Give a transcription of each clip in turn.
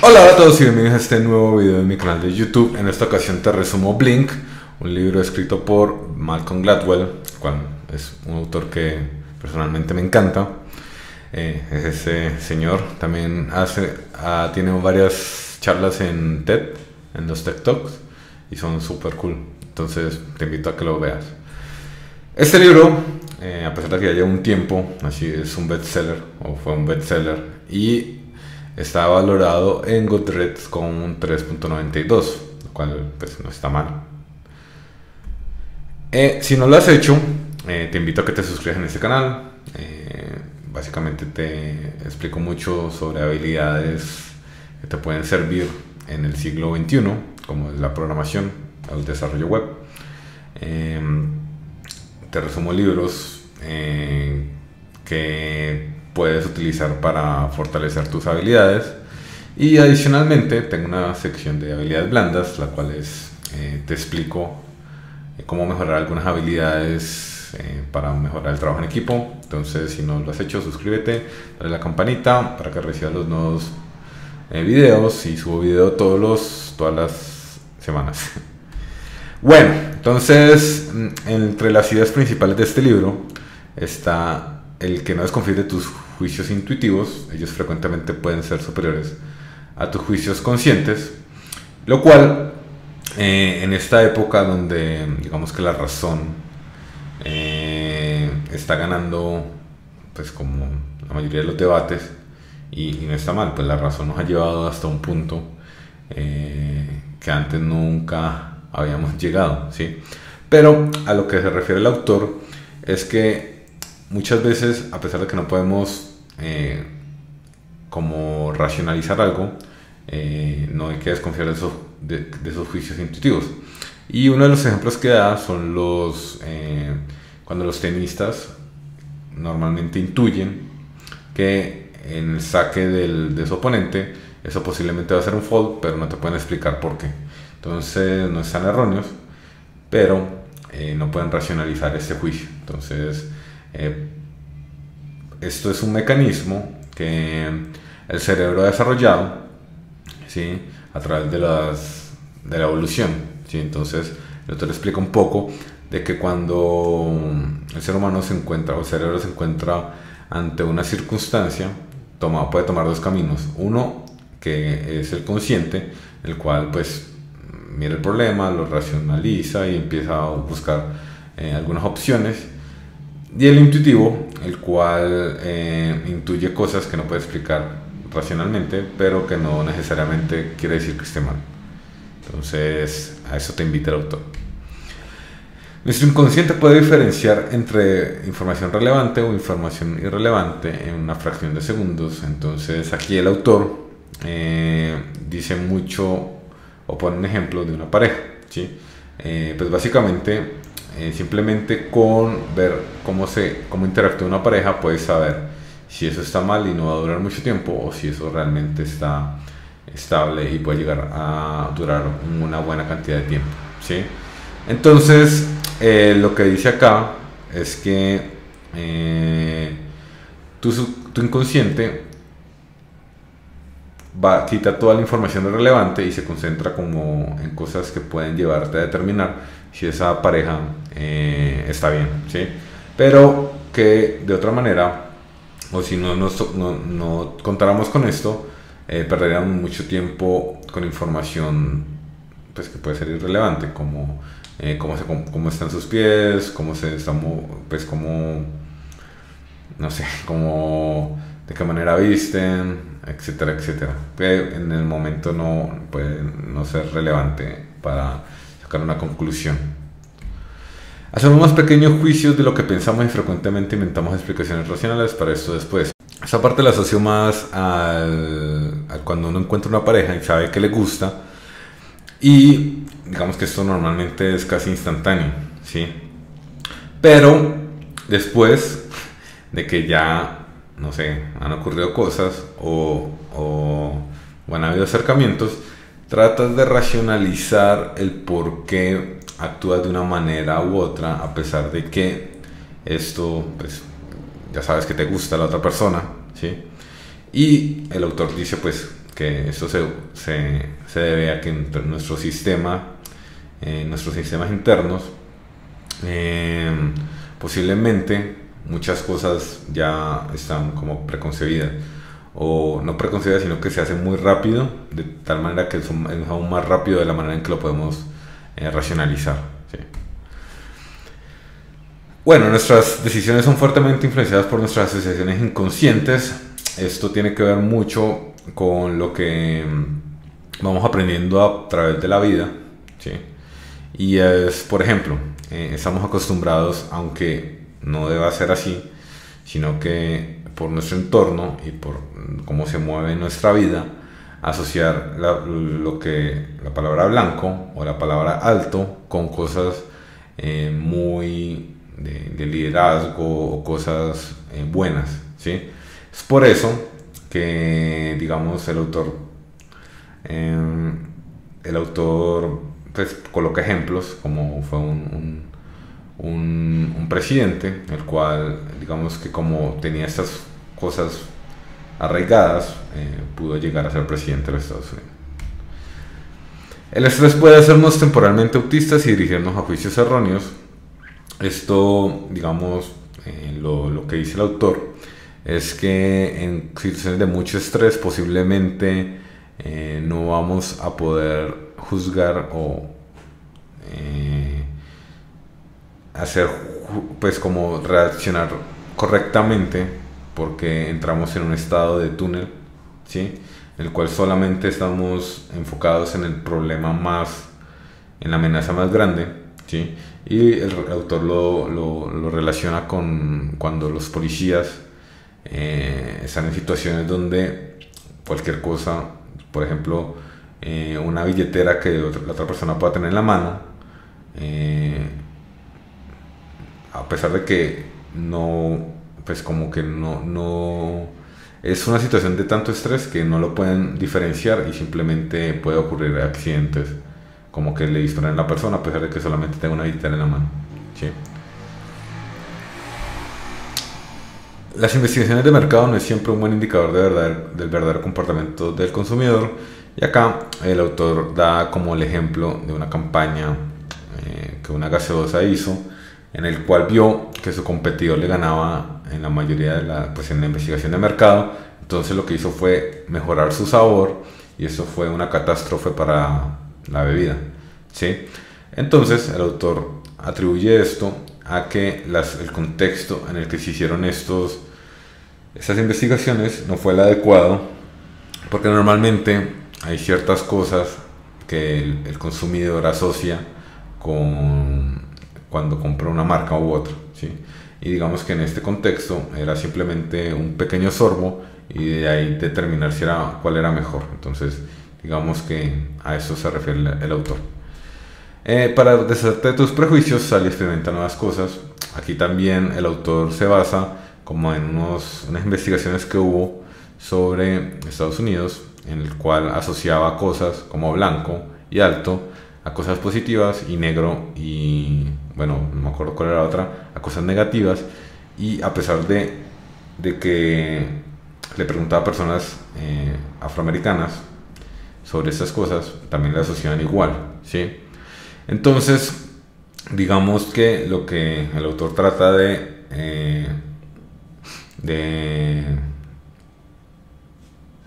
Hola a todos y bienvenidos a este nuevo video de mi canal de YouTube. En esta ocasión te resumo Blink, un libro escrito por Malcolm Gladwell, cual es un autor que personalmente me encanta. Eh, es ese señor, también hace, ah, tiene varias charlas en TED, en los TED Talks, y son súper cool. Entonces te invito a que lo veas. Este libro, eh, a pesar de que ya lleva un tiempo, así es un bestseller, o fue un bestseller, y está valorado en Goodreads con un 3.92, lo cual pues no está mal. Eh, si no lo has hecho, eh, te invito a que te suscribas en este canal. Eh, básicamente te explico mucho sobre habilidades que te pueden servir en el siglo XXI, como es la programación, el desarrollo web. te resumo libros que puedes utilizar para fortalecer tus habilidades. Y adicionalmente tengo una sección de habilidades blandas, la cual es, eh, te explico eh, cómo mejorar algunas habilidades eh, para mejorar el trabajo en equipo. Entonces, si no lo has hecho, suscríbete, dale la campanita para que recibas los nuevos videos y subo video todos los, todas las semanas. Bueno, entonces, mm, entre las ideas principales de este libro está el que no desconfíes de tus juicios intuitivos, ellos frecuentemente pueden ser superiores a tus juicios conscientes, lo cual eh, en esta época donde digamos que la razón eh, está ganando pues como la mayoría de los debates y, no está mal, pues la razón nos ha llevado hasta un punto eh, que antes nunca habíamos llegado, ¿sí? Pero a lo que se refiere el autor es que muchas veces, a pesar de que no podemos eh, como racionalizar algo, eh, no hay que desconfiar de esos, de, esos, juicios intuitivos. Y uno de los ejemplos que da son los, eh, cuando los tenistas normalmente intuyen que en el saque del, de su oponente, eso posiblemente va a ser un fold, pero no te pueden explicar por qué. Entonces no están erróneos, pero no pueden racionalizar este juicio. Entonces, eh, esto es un mecanismo que el cerebro ha desarrollado ¿sí? a través de, las, de la evolución. ¿sí? Entonces, yo te lo explico un poco de que cuando el ser humano se encuentra o el cerebro se encuentra ante una circunstancia, toma, puede tomar dos caminos. Uno que es el consciente, el cual pues mira el problema, lo racionaliza y empieza a buscar eh, algunas opciones y el intuitivo, el cual eh, intuye cosas que no puede explicar racionalmente, pero que no necesariamente quiere decir que esté mal. Entonces, a eso te invita el autor. Nuestro inconsciente puede diferenciar entre información relevante o información irrelevante en una fracción de segundos. Entonces, aquí el autor eh, dice mucho o pone un ejemplo de una pareja. ¿sí? Eh, pues básicamente eh, simplemente con ver cómo, se, cómo interactúa una pareja puedes saber si eso está mal y no va a durar mucho tiempo o si eso realmente está estable y puede llegar a durar una buena cantidad de tiempo. ¿sí? Entonces, eh, lo que dice acá es que eh, tu, tu, inconsciente va, quita toda la información relevante y se concentra como en cosas que pueden llevarte a determinar si esa pareja eh, está bien, ¿sí? Pero que de otra manera, o si no, no, no contáramos con esto, eh, perderíamos mucho tiempo con información pues, que puede ser irrelevante, como eh, cómo, se, cómo, están sus pies, cómo se están, pues cómo, no sé, cómo, de qué manera visten, etcétera, etcétera. Que en el momento no puede no ser relevante para sacar una conclusión. Hacemos más pequeños juicios de lo que pensamos y frecuentemente inventamos explicaciones racionales para esto después. Esa parte la asocio más al, cuando uno encuentra una pareja y sabe que le gusta y digamos que esto normalmente es casi instantáneo, ¿sí? Pero después de que ya, no sé, han ocurrido cosas o, o, han habido acercamientos, tratas de racionalizar el por qué actúas de una manera u otra a pesar de que esto, pues, ya sabes que te gusta la otra persona, ¿sí? Y el autor dice, pues, que esto se, se, debe a que nuestro sistema, eh, nuestros sistemas internos, eh, posiblemente muchas cosas ya están como preconcebidas. O no preconcebidas sino que se hacen muy rápido de tal manera que es, aún más rápido de la manera en que lo podemos eh, racionalizar bueno nuestras decisiones son fuertemente influenciadas por nuestras asociaciones inconscientes. Esto tiene que ver mucho con lo que mm, vamos aprendiendo a través de la vida y es por ejemplo eh, estamos acostumbrados aunque no deba ser así, sino que por nuestro entorno y por cómo se mueve nuestra vida, asociar la, lo que, la palabra blanco o la palabra alto con cosas eh, muy de, liderazgo o cosas eh, buenas. ¿sí? Es por eso que, digamos, el autor, em, el autor pues, coloca ejemplos, como fue un un, presidente, el cual, digamos que como tenía estas cosas arraigadas, eh, pudo llegar a ser presidente de los Estados Unidos. El estrés puede hacernos temporalmente autistas y dirigirnos a juicios erróneos. Esto, digamos, eh, lo, que dice el autor es que en situaciones de mucho estrés posiblemente eh, no vamos a poder juzgar o hacer, pues como reaccionar correctamente, porque entramos en un estado de túnel, ¿sí? El cual solamente estamos enfocados en el problema más, en la amenaza más grande, ¿sí? Y el, autor lo, lo, lo, relaciona con cuando los policías eh, están en situaciones donde cualquier cosa, por ejemplo, eh, una billetera que la otra persona pueda tener en la mano, eh, a pesar de que no, pues como que no, no, es una situación de tanto estrés que no lo pueden diferenciar y simplemente puede ocurrir accidentes como que le disparan a la persona a pesar de que solamente tenga una billetera en la mano. ¿sí? Las investigaciones de mercado no es siempre un buen indicador de verdad, del verdadero comportamiento del consumidor y acá el autor da como el ejemplo de una campaña eh, que una gaseosa hizo en el cual vio que su competidor le ganaba en la mayoría de la, pues en la investigación de mercado. Entonces lo que hizo fue mejorar su sabor y eso fue una catástrofe para la bebida. ¿sí? Entonces el autor atribuye esto a que las, el contexto en el que se hicieron estos, estas investigaciones no fue el adecuado porque normalmente hay ciertas cosas que el consumidor asocia con cuando compra una marca u otra. ¿sí? Y digamos que en este contexto era simplemente un pequeño sorbo y de ahí determinar si era, cuál era mejor. Entonces, digamos que a eso se refiere el, autor. Eh, para deshacerte de tus prejuicios, y experimenta nuevas cosas. Aquí también el autor se basa como en unos, unas investigaciones que hubo sobre Estados Unidos, en el cual asociaba cosas como blanco y alto a cosas positivas y negro y bueno, no me acuerdo cuál era la otra, a cosas negativas y a pesar de, de que le preguntaba a personas eh, afroamericanas sobre estas cosas, también le asociaban igual, ¿sí? Entonces, digamos que lo que el autor trata de, eh, de,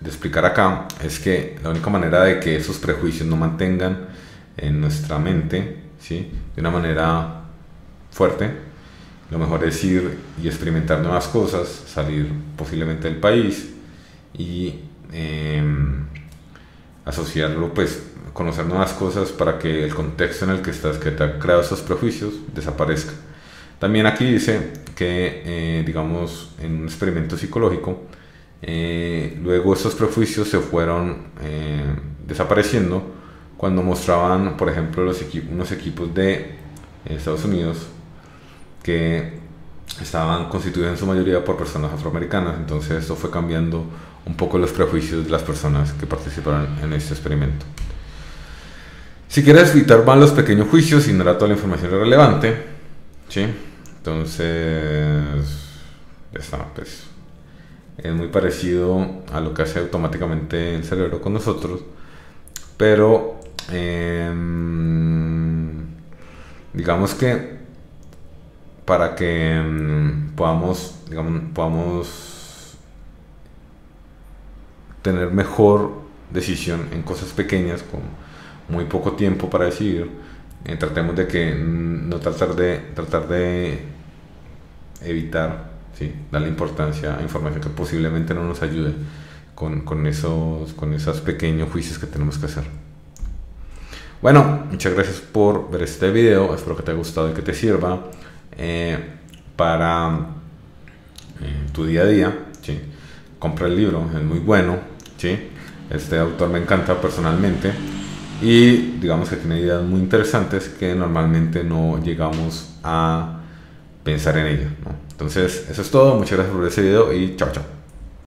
de explicar acá es que la única manera de que esos prejuicios no mantengan en nuestra mente, ¿sí? De una manera fuerte, lo mejor es ir y experimentar nuevas cosas, salir posiblemente del país y em, asociarlo, pues conocer nuevas cosas para que el contexto en el que estás, que te ha creado esos prejuicios, desaparezca. También aquí dice que, eh, digamos, en un experimento psicológico, eh, luego esos prejuicios se fueron eh, desapareciendo cuando mostraban, por ejemplo, los unos equipos de Estados Unidos que estaban constituidos en su mayoría por personas afroamericanas. Entonces esto fue cambiando un poco los prejuicios de las personas que participaron en este experimento. Si quieres evitar más los pequeños juicios, ignorar toda la información relevante, ¿sí? Entonces, está, pues, es muy parecido a lo que hace automáticamente el cerebro con nosotros, pero em, digamos que para que em, podamos, digamos, podamos tener mejor decisión en cosas pequeñas con muy poco tiempo para decidir, eh, tratemos de que no tratar de tratar de evitar ¿sí? darle importancia a información que posiblemente no nos ayude con, con, esos, con esos pequeños juicios que tenemos que hacer. Bueno, muchas gracias por ver este video, espero que te haya gustado y que te sirva eh, para eh, tu día a día. ¿sí? Compra el libro, es muy bueno. ¿sí? Este autor me encanta personalmente y digamos que tiene ideas muy interesantes que normalmente no llegamos a pensar en ello. Entonces, eso es todo. Muchas gracias por ese video y chao, chao.